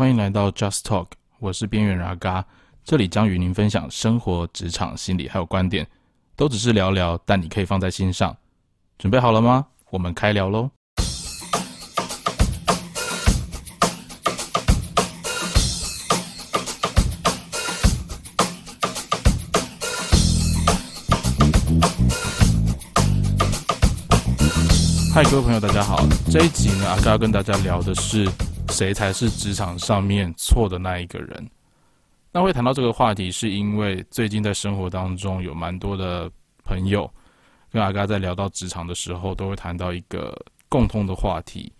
欢迎来到 Just Talk，我是边缘阿嘎，这里将与您分享生活、职场、心理还有观点，都只是聊聊，但你可以放在心上。准备好了吗？我们开聊喽！嗨，各位朋友，大家好。这一集呢，阿嘎要跟大家聊的是谁才是职场上面错的那一个人。那会谈到这个话题，是因为最近在生活当中有蛮多的朋友跟阿嘎在聊到职场的时候，都会谈到一个共通的话题，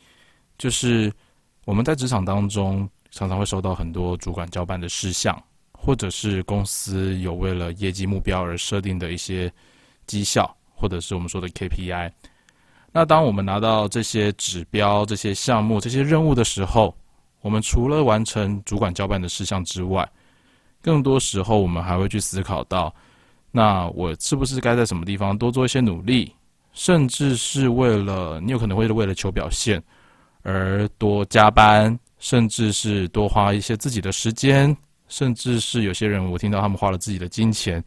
就是我们在职场当中常常会收到很多主管交办的事项，或者是公司有为了业绩目标而设定的一些绩效，或者是我们说的 KPI。那当我们拿到这些指标、这些项目、这些任务的时候，我们除了完成主管交办的事项之外，更多时候我们还会去思考到，那我是不是该在什么地方多做一些努力，甚至是为了你有可能会为了求表现而多加班，甚至是多花一些自己的时间，甚至是有些人我听到他们花了自己的金钱，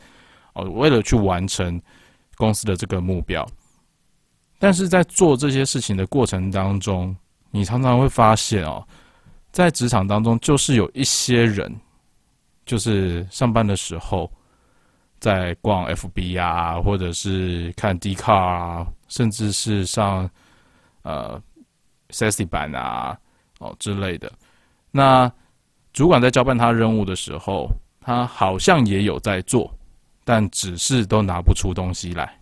哦，为了去完成公司的这个目标。但是在做这些事情的过程当中，你常常会发现哦，在职场当中，就是有一些人，就是上班的时候在逛 FB 啊，或者是看 d c a r 啊，甚至是上呃 Sassy 版啊哦之类的。那主管在交办他任务的时候，他好像也有在做，但只是都拿不出东西来。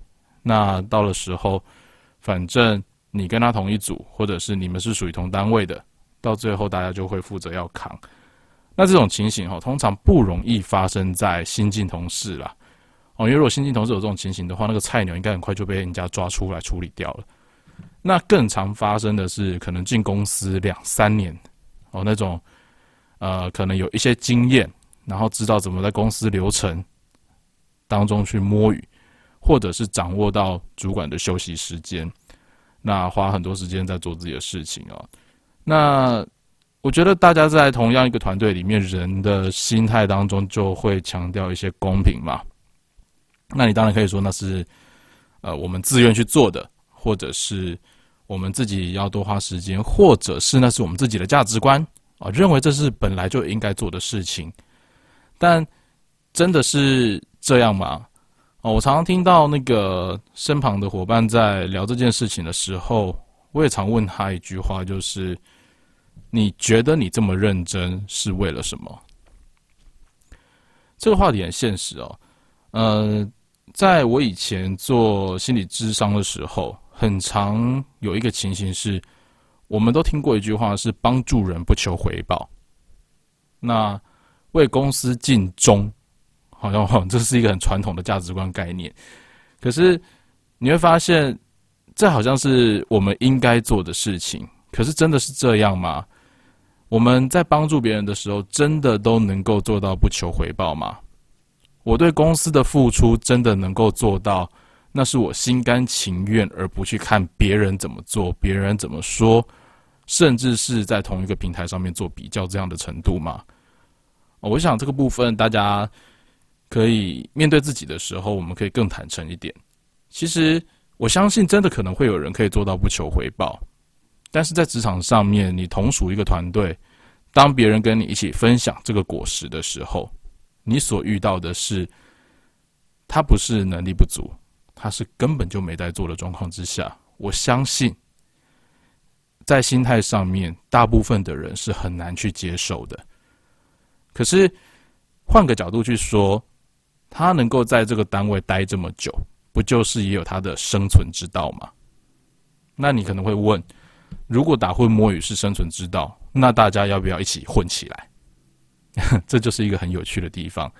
那到了时候。反正你跟他同一组，或者是你们是属于同单位的，到最后大家就会负责要扛。那这种情形哈，通常不容易发生在新进同事啦。哦，因为如果新进同事有这种情形的话，那个菜鸟应该很快就被人家抓出来处理掉了。那更常发生的是，可能进公司两三年，哦，那种呃，可能有一些经验，然后知道怎么在公司流程当中去摸鱼。或者是掌握到主管的休息时间，那花很多时间在做自己的事情啊。那我觉得大家在同样一个团队里面，人的心态当中就会强调一些公平嘛。那你当然可以说那是呃我们自愿去做的，或者是我们自己要多花时间，或者是那是我们自己的价值观啊，认为这是本来就应该做的事情。但真的是这样吗？哦，我常常听到那个身旁的伙伴在聊这件事情的时候，我也常问他一句话，就是你觉得你这么认真是为了什么？这个话题很现实哦。呃，在我以前做心理智商的时候，很常有一个情形是，我们都听过一句话是帮助人不求回报，那为公司尽忠。好像这是一个很传统的价值观概念，可是你会发现，这好像是我们应该做的事情。可是真的是这样吗？我们在帮助别人的时候，真的都能够做到不求回报吗？我对公司的付出真的能够做到，那是我心甘情愿，而不去看别人怎么做，别人怎么说，甚至是在同一个平台上面做比较这样的程度吗？我想这个部分大家。可以面对自己的时候，我们可以更坦诚一点。其实，我相信真的可能会有人可以做到不求回报，但是在职场上面，你同属一个团队，当别人跟你一起分享这个果实的时候，你所遇到的是，他不是能力不足，他是根本就没在做的状况之下，我相信，在心态上面，大部分的人是很难去接受的。可是，换个角度去说。他能够在这个单位待这么久，不就是也有他的生存之道吗？那你可能会问：如果打混摸鱼是生存之道，那大家要不要一起混起来？这就是一个很有趣的地方。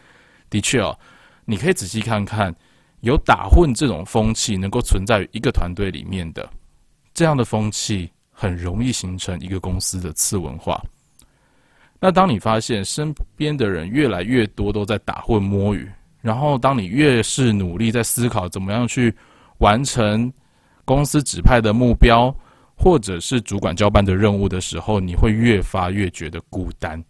的确哦，你可以仔细看看，有打混这种风气能够存在于一个团队里面的，这样的风气很容易形成一个公司的次文化。那当你发现身边的人越来越多都在打混摸鱼，然后，当你越是努力在思考怎么样去完成公司指派的目标，或者是主管交办的任务的时候，你会越发越觉得孤单。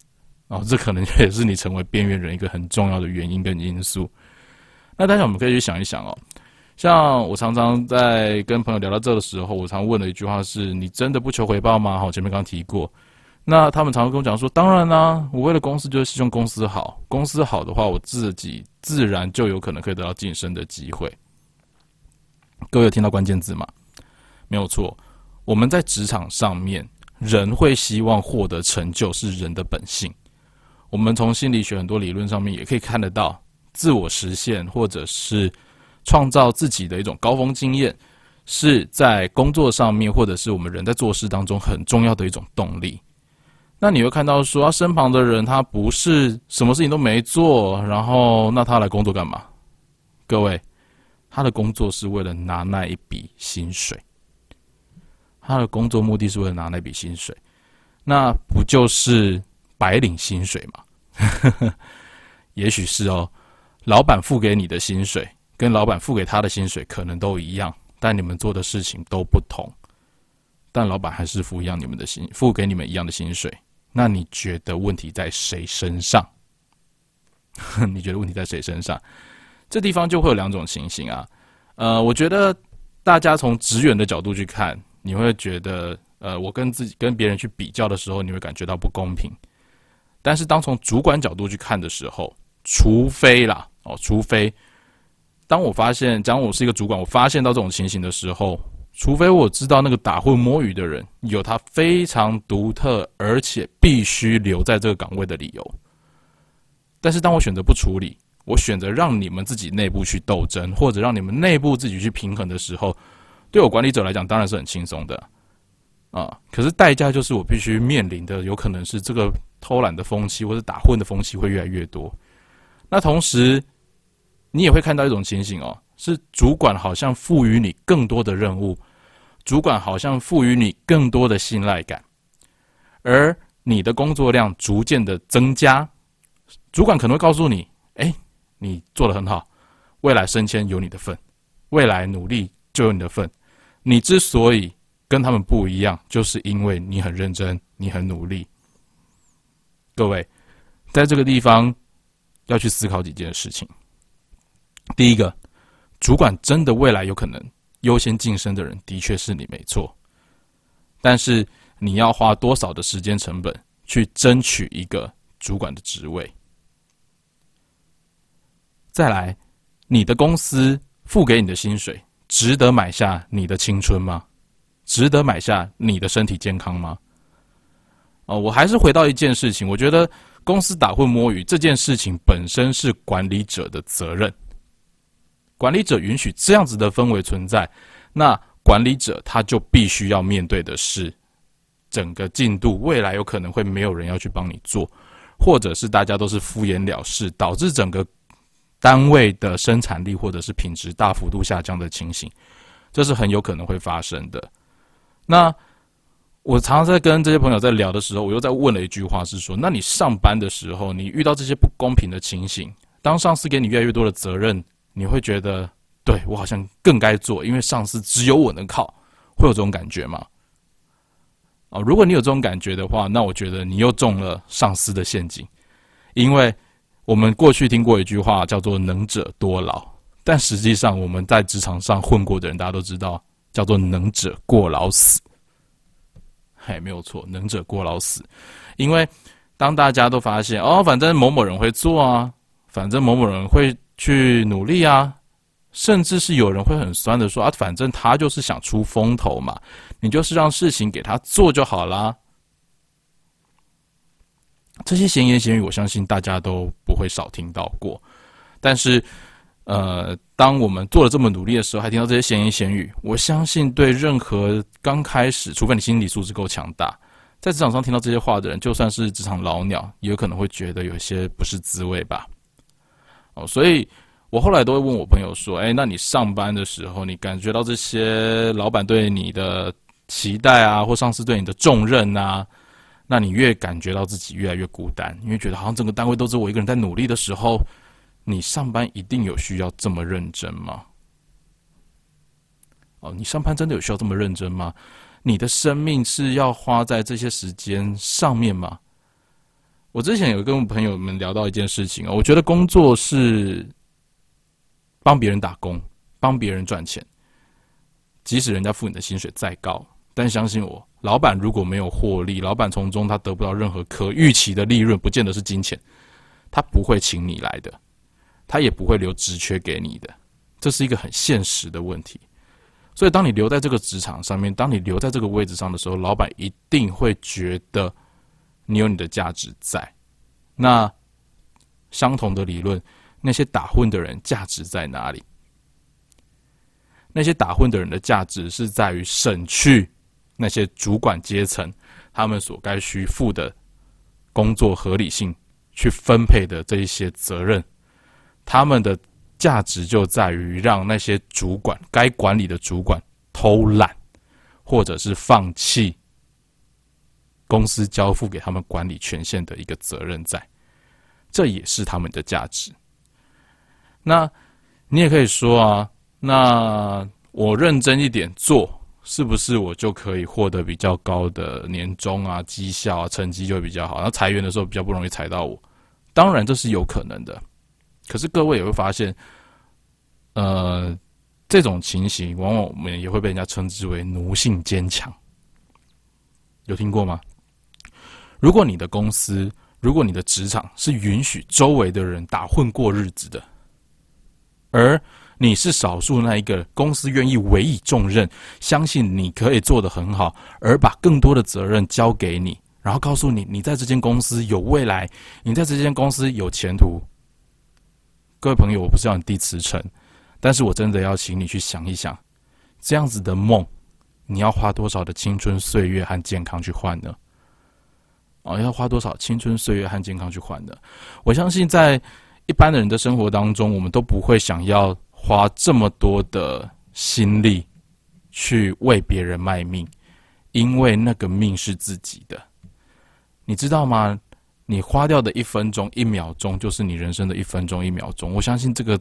哦，这可能也是你成为边缘人一个很重要的原因跟因素。那大家我们可以去想一想哦，像我常常在跟朋友聊到这的时候，我常问的一句话是：你真的不求回报吗？好，前面刚提过。那他们常常跟我讲说：当然啦，我为了公司就是希望公司好，公司好的话，我自己自然就有可能可以得到晋升的机会。各位有听到关键字吗？没有错，我们在职场上面，人会希望获得成就，是人的本性。我们从心理学很多理论上面也可以看得到，自我实现或者是创造自己的一种高峰经验，是在工作上面或者是我们人在做事当中很重要的一种动力。那你会看到说，他身旁的人他不是什么事情都没做，然后那他来工作干嘛？各位。他的工作是为了拿那一笔薪水，他的工作目的是为了拿那笔薪水，那不就是白领薪水吗？也许是哦，老板付给你的薪水跟老板付给他的薪水可能都一样，但你们做的事情都不同，但老板还是付一样你们的薪，付给你们一样的薪水。那你觉得问题在谁身上？你觉得问题在谁身上？这地方就会有两种情形啊，呃，我觉得大家从职员的角度去看，你会觉得，呃，我跟自己跟别人去比较的时候，你会感觉到不公平。但是当从主管角度去看的时候，除非啦，哦，除非当我发现，假如我是一个主管，我发现到这种情形的时候，除非我知道那个打混摸鱼的人有他非常独特而且必须留在这个岗位的理由，但是当我选择不处理。我选择让你们自己内部去斗争，或者让你们内部自己去平衡的时候，对我管理者来讲当然是很轻松的啊。可是代价就是我必须面临的，有可能是这个偷懒的风气或者打混的风气会越来越多。那同时，你也会看到一种情形哦，是主管好像赋予你更多的任务，主管好像赋予你更多的信赖感，而你的工作量逐渐的增加，主管可能会告诉你，哎。你做的很好，未来升迁有你的份，未来努力就有你的份。你之所以跟他们不一样，就是因为你很认真，你很努力。各位，在这个地方要去思考几件事情。第一个，主管真的未来有可能优先晋升的人，的确是你没错。但是你要花多少的时间成本去争取一个主管的职位？再来，你的公司付给你的薪水，值得买下你的青春吗？值得买下你的身体健康吗？哦，我还是回到一件事情，我觉得公司打混摸鱼这件事情本身是管理者的责任。管理者允许这样子的氛围存在，那管理者他就必须要面对的是整个进度，未来有可能会没有人要去帮你做，或者是大家都是敷衍了事，导致整个。单位的生产力或者是品质大幅度下降的情形，这是很有可能会发生的。那我常常在跟这些朋友在聊的时候，我又在问了一句话，是说：那你上班的时候，你遇到这些不公平的情形，当上司给你越来越多的责任，你会觉得对我好像更该做，因为上司只有我能靠，会有这种感觉吗？啊，如果你有这种感觉的话，那我觉得你又中了上司的陷阱，因为。我们过去听过一句话，叫做“能者多劳”，但实际上我们在职场上混过的人，大家都知道，叫做“能者过劳死”。嘿，没有错，“能者过劳死”。因为当大家都发现，哦，反正某某人会做啊，反正某某人会去努力啊，甚至是有人会很酸的说啊，反正他就是想出风头嘛，你就是让事情给他做就好啦。这些闲言闲语，我相信大家都不会少听到过。但是，呃，当我们做了这么努力的时候，还听到这些闲言闲语，我相信对任何刚开始，除非你心理素质够强大，在职场上听到这些话的人，就算是职场老鸟，也有可能会觉得有些不是滋味吧。哦，所以我后来都会问我朋友说：“哎，那你上班的时候，你感觉到这些老板对你的期待啊，或上司对你的重任啊？”那你越感觉到自己越来越孤单，因为觉得好像整个单位都是我一个人在努力的时候，你上班一定有需要这么认真吗？哦，你上班真的有需要这么认真吗？你的生命是要花在这些时间上面吗？我之前有跟朋友们聊到一件事情啊，我觉得工作是帮别人打工，帮别人赚钱，即使人家付你的薪水再高，但相信我，老板如果没有获利，老板从中他得不到任何可预期的利润，不见得是金钱，他不会请你来的，他也不会留职缺给你的，这是一个很现实的问题。所以，当你留在这个职场上面，当你留在这个位置上的时候，老板一定会觉得你有你的价值在。那相同的理论，那些打混的人价值在哪里？那些打混的人的价值是在于省去那些主管阶层他们所该需负的工作合理性去分配的这一些责任，他们的。价值就在于让那些主管该管理的主管偷懒，或者是放弃公司交付给他们管理权限的一个责任，在这也是他们的价值。那你也可以说啊，那我认真一点做，是不是我就可以获得比较高的年终啊、绩效啊、成绩就会比较好？那裁员的时候比较不容易裁到我，当然这是有可能的。可是各位也会发现，呃，这种情形往往我们也会被人家称之为奴性坚强。有听过吗？如果你的公司，如果你的职场是允许周围的人打混过日子的，而你是少数那一个公司愿意委以重任，相信你可以做得很好，而把更多的责任交给你，然后告诉你，你在这间公司有未来，你在这间公司有前途。各位朋友，我不是要你递辞呈，但是我真的要请你去想一想，这样子的梦，你要花多少的青春岁月和健康去换呢？哦，要花多少青春岁月和健康去换的？我相信，在一般的人的生活当中，我们都不会想要花这么多的心力去为别人卖命，因为那个命是自己的，你知道吗？你花掉的一分钟、一秒钟，就是你人生的一分钟、一秒钟。我相信这个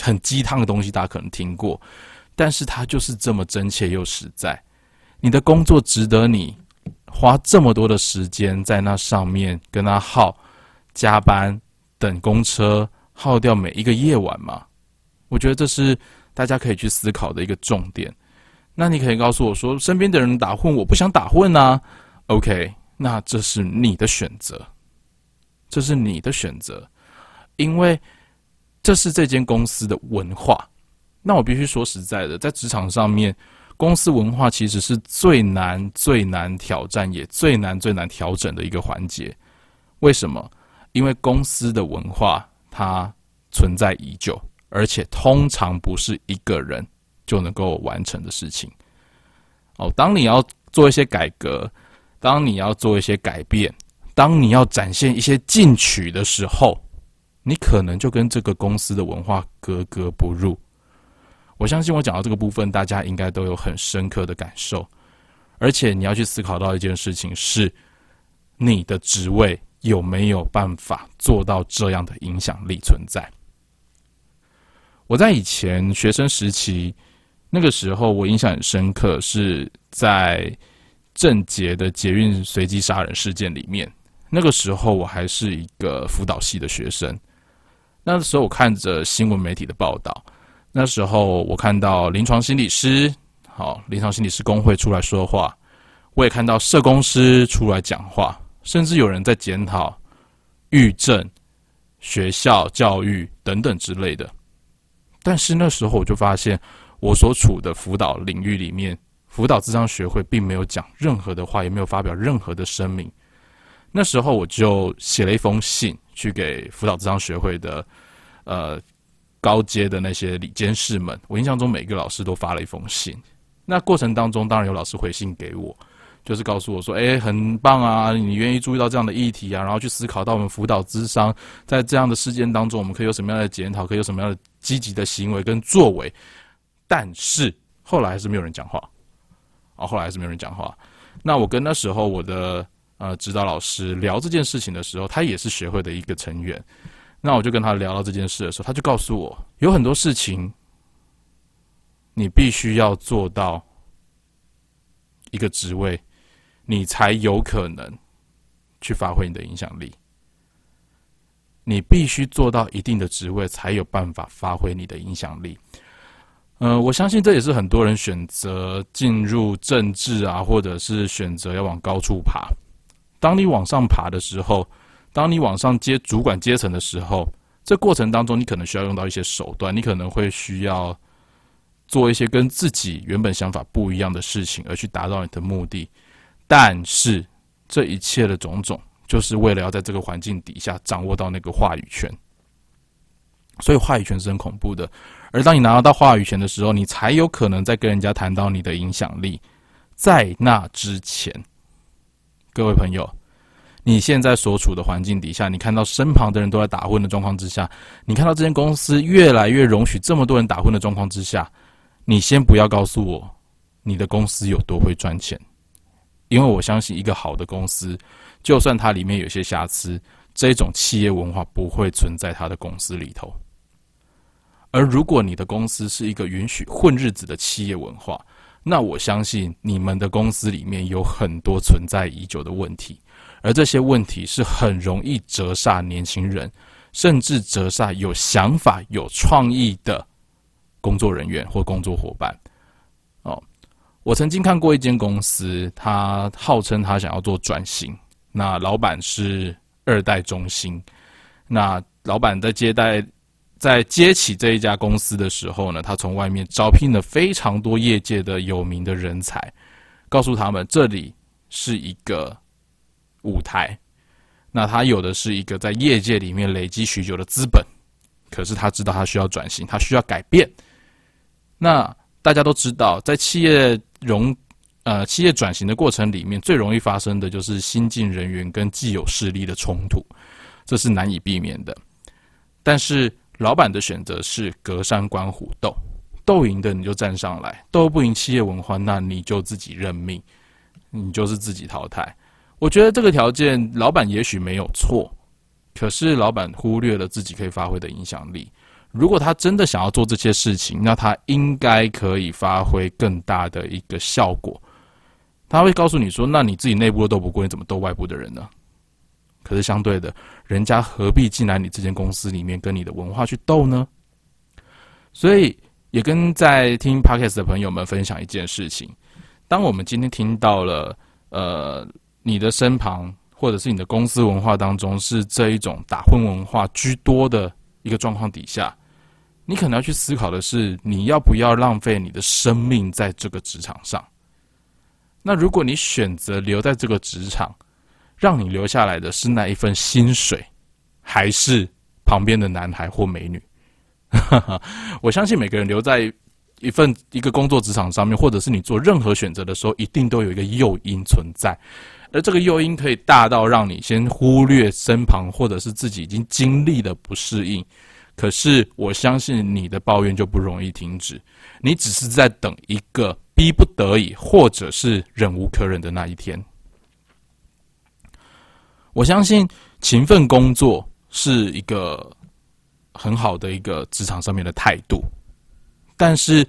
很鸡汤的东西，大家可能听过，但是它就是这么真切又实在。你的工作值得你花这么多的时间在那上面跟他耗、加班、等公车，耗掉每一个夜晚吗？我觉得这是大家可以去思考的一个重点。那你可以告诉我说，身边的人打混，我不想打混啊。OK，那这是你的选择。这是你的选择，因为这是这间公司的文化。那我必须说实在的，在职场上面，公司文化其实是最难、最难挑战，也最难、最难调整的一个环节。为什么？因为公司的文化它存在已久，而且通常不是一个人就能够完成的事情。哦，当你要做一些改革，当你要做一些改变。当你要展现一些进取的时候，你可能就跟这个公司的文化格格不入。我相信我讲到这个部分，大家应该都有很深刻的感受。而且你要去思考到一件事情是：你的职位有没有办法做到这样的影响力存在？我在以前学生时期，那个时候我印象很深刻，是在郑捷的捷运随机杀人事件里面。那个时候我还是一个辅导系的学生，那时候我看着新闻媒体的报道，那时候我看到临床心理师，好，临床心理师工会出来说话，我也看到社工师出来讲话，甚至有人在检讨狱政、学校教育等等之类的。但是那时候我就发现，我所处的辅导领域里面，辅导智商学会并没有讲任何的话，也没有发表任何的声明。那时候我就写了一封信去给辅导智商学会的呃高阶的那些理监事们，我印象中每一个老师都发了一封信。那过程当中，当然有老师回信给我，就是告诉我说：“哎，很棒啊，你愿意注意到这样的议题啊，然后去思考到我们辅导智商在这样的事件当中，我们可以有什么样的检讨，可以有什么样的积极的行为跟作为。”但是后来还是没有人讲话，啊，后来还是没有人讲话。那我跟那时候我的。呃，指导老师聊这件事情的时候，他也是学会的一个成员。那我就跟他聊到这件事的时候，他就告诉我，有很多事情你必须要做到一个职位，你才有可能去发挥你的影响力。你必须做到一定的职位，才有办法发挥你的影响力。呃，我相信这也是很多人选择进入政治啊，或者是选择要往高处爬。当你往上爬的时候，当你往上接主管阶层的时候，这过程当中，你可能需要用到一些手段，你可能会需要做一些跟自己原本想法不一样的事情，而去达到你的目的。但是，这一切的种种。就是为了要在这个环境底下掌握到那个话语权，所以话语权是很恐怖的。而当你拿到话语权的时候，你才有可能在跟人家谈到你的影响力。在那之前，各位朋友，你现在所处的环境底下，你看到身旁的人都在打混的状况之下，你看到这间公司越来越容许这么多人打混的状况之下，你先不要告诉我你的公司有多会赚钱，因为我相信一个好的公司。就算它里面有些瑕疵，这种企业文化不会存在它的公司里头。而如果你的公司是一个允许混日子的企业文化，那我相信你们的公司里面有很多存在已久的问题，而这些问题是很容易折煞年轻人，甚至折煞有想法、有创意的工作人员或工作伙伴。哦，我曾经看过一间公司，他号称他想要做转型。那老板是二代中心，那老板在接待、在接起这一家公司的时候呢，他从外面招聘了非常多业界的有名的人才，告诉他们这里是一个舞台。那他有的是一个在业界里面累积许久的资本，可是他知道他需要转型，他需要改变。那大家都知道，在企业融。呃，企业转型的过程里面，最容易发生的就是新进人员跟既有势力的冲突，这是难以避免的。但是老板的选择是隔山观虎斗，斗赢的你就站上来，斗不赢企业文化，那你就自己认命，你就是自己淘汰。我觉得这个条件，老板也许没有错，可是老板忽略了自己可以发挥的影响力。如果他真的想要做这些事情，那他应该可以发挥更大的一个效果。他会告诉你说：“那你自己内部都斗不过，你怎么斗外部的人呢？”可是相对的，人家何必进来你这间公司里面跟你的文化去斗呢？所以也跟在听 podcast 的朋友们分享一件事情：当我们今天听到了呃你的身旁或者是你的公司文化当中是这一种打混文化居多的一个状况底下，你可能要去思考的是，你要不要浪费你的生命在这个职场上？那如果你选择留在这个职场，让你留下来的是那一份薪水，还是旁边的男孩或美女？我相信每个人留在一份一个工作职场上面，或者是你做任何选择的时候，一定都有一个诱因存在，而这个诱因可以大到让你先忽略身旁或者是自己已经经历的不适应。可是我相信你的抱怨就不容易停止，你只是在等一个。逼不得已，或者是忍无可忍的那一天，我相信勤奋工作是一个很好的一个职场上面的态度。但是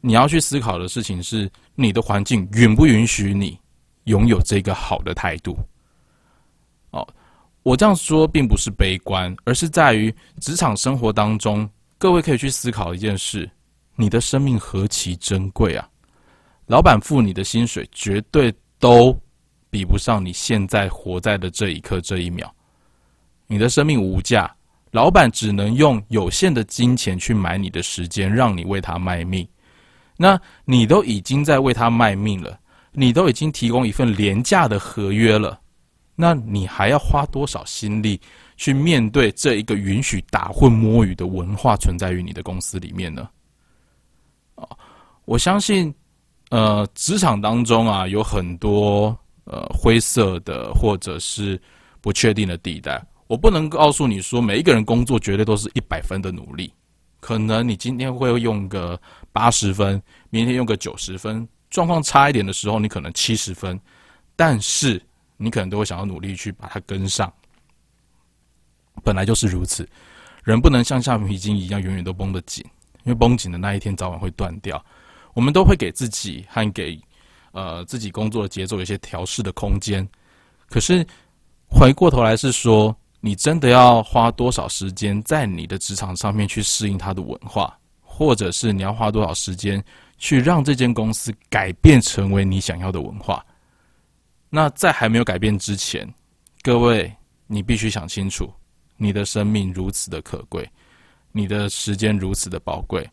你要去思考的事情是，你的环境允不允许你拥有这个好的态度？哦，我这样说并不是悲观，而是在于职场生活当中，各位可以去思考一件事：你的生命何其珍贵啊！老板付你的薪水绝对都比不上你现在活在的这一刻这一秒。你的生命无价，老板只能用有限的金钱去买你的时间，让你为他卖命。那你都已经在为他卖命了，你都已经提供一份廉价的合约了，那你还要花多少心力去面对这一个允许打混摸鱼的文化存在于你的公司里面呢？我相信。呃，职场当中啊，有很多呃灰色的或者是不确定的地带。我不能告诉你说，每一个人工作绝对都是一百分的努力。可能你今天会用个八十分，明天用个九十分，状况差一点的时候，你可能七十分。但是你可能都会想要努力去把它跟上。本来就是如此，人不能像橡皮筋一样永远都绷得紧，因为绷紧的那一天早晚会断掉。我们都会给自己和给呃自己工作的节奏有些调试的空间。可是回过头来是说，你真的要花多少时间在你的职场上面去适应它的文化，或者是你要花多少时间去让这间公司改变成为你想要的文化？那在还没有改变之前，各位，你必须想清楚，你的生命如此的可贵，你的时间如此的宝贵，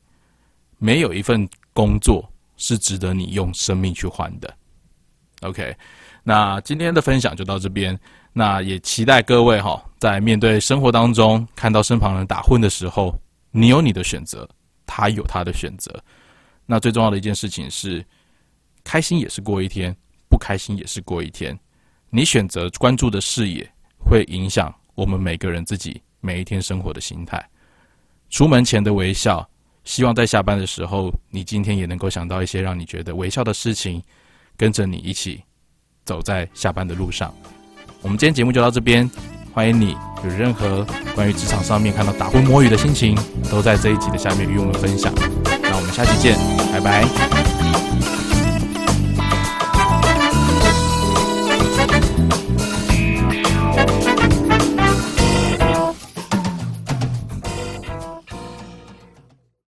没有一份工作是值得你用生命去换的。OK，那今天的分享就到这边，那也期待各位哈，在面对生活当中看到身旁人打混的时候，你有你的选择，他有他的选择。那最重要的一件事情是，开心也是过一天。不开心也是过一天，你选择关注的视野会影响我们每个人自己每一天生活的心态。出门前的微笑，希望在下班的时候，你今天也能够想到一些让你觉得微笑的事情，跟着你一起走在下班的路上。我们今天节目就到这边，欢迎你有任何关于职场上面看到打昏摸鱼的心情，都在这一集的下面与我们分享。那我们下期见，拜拜。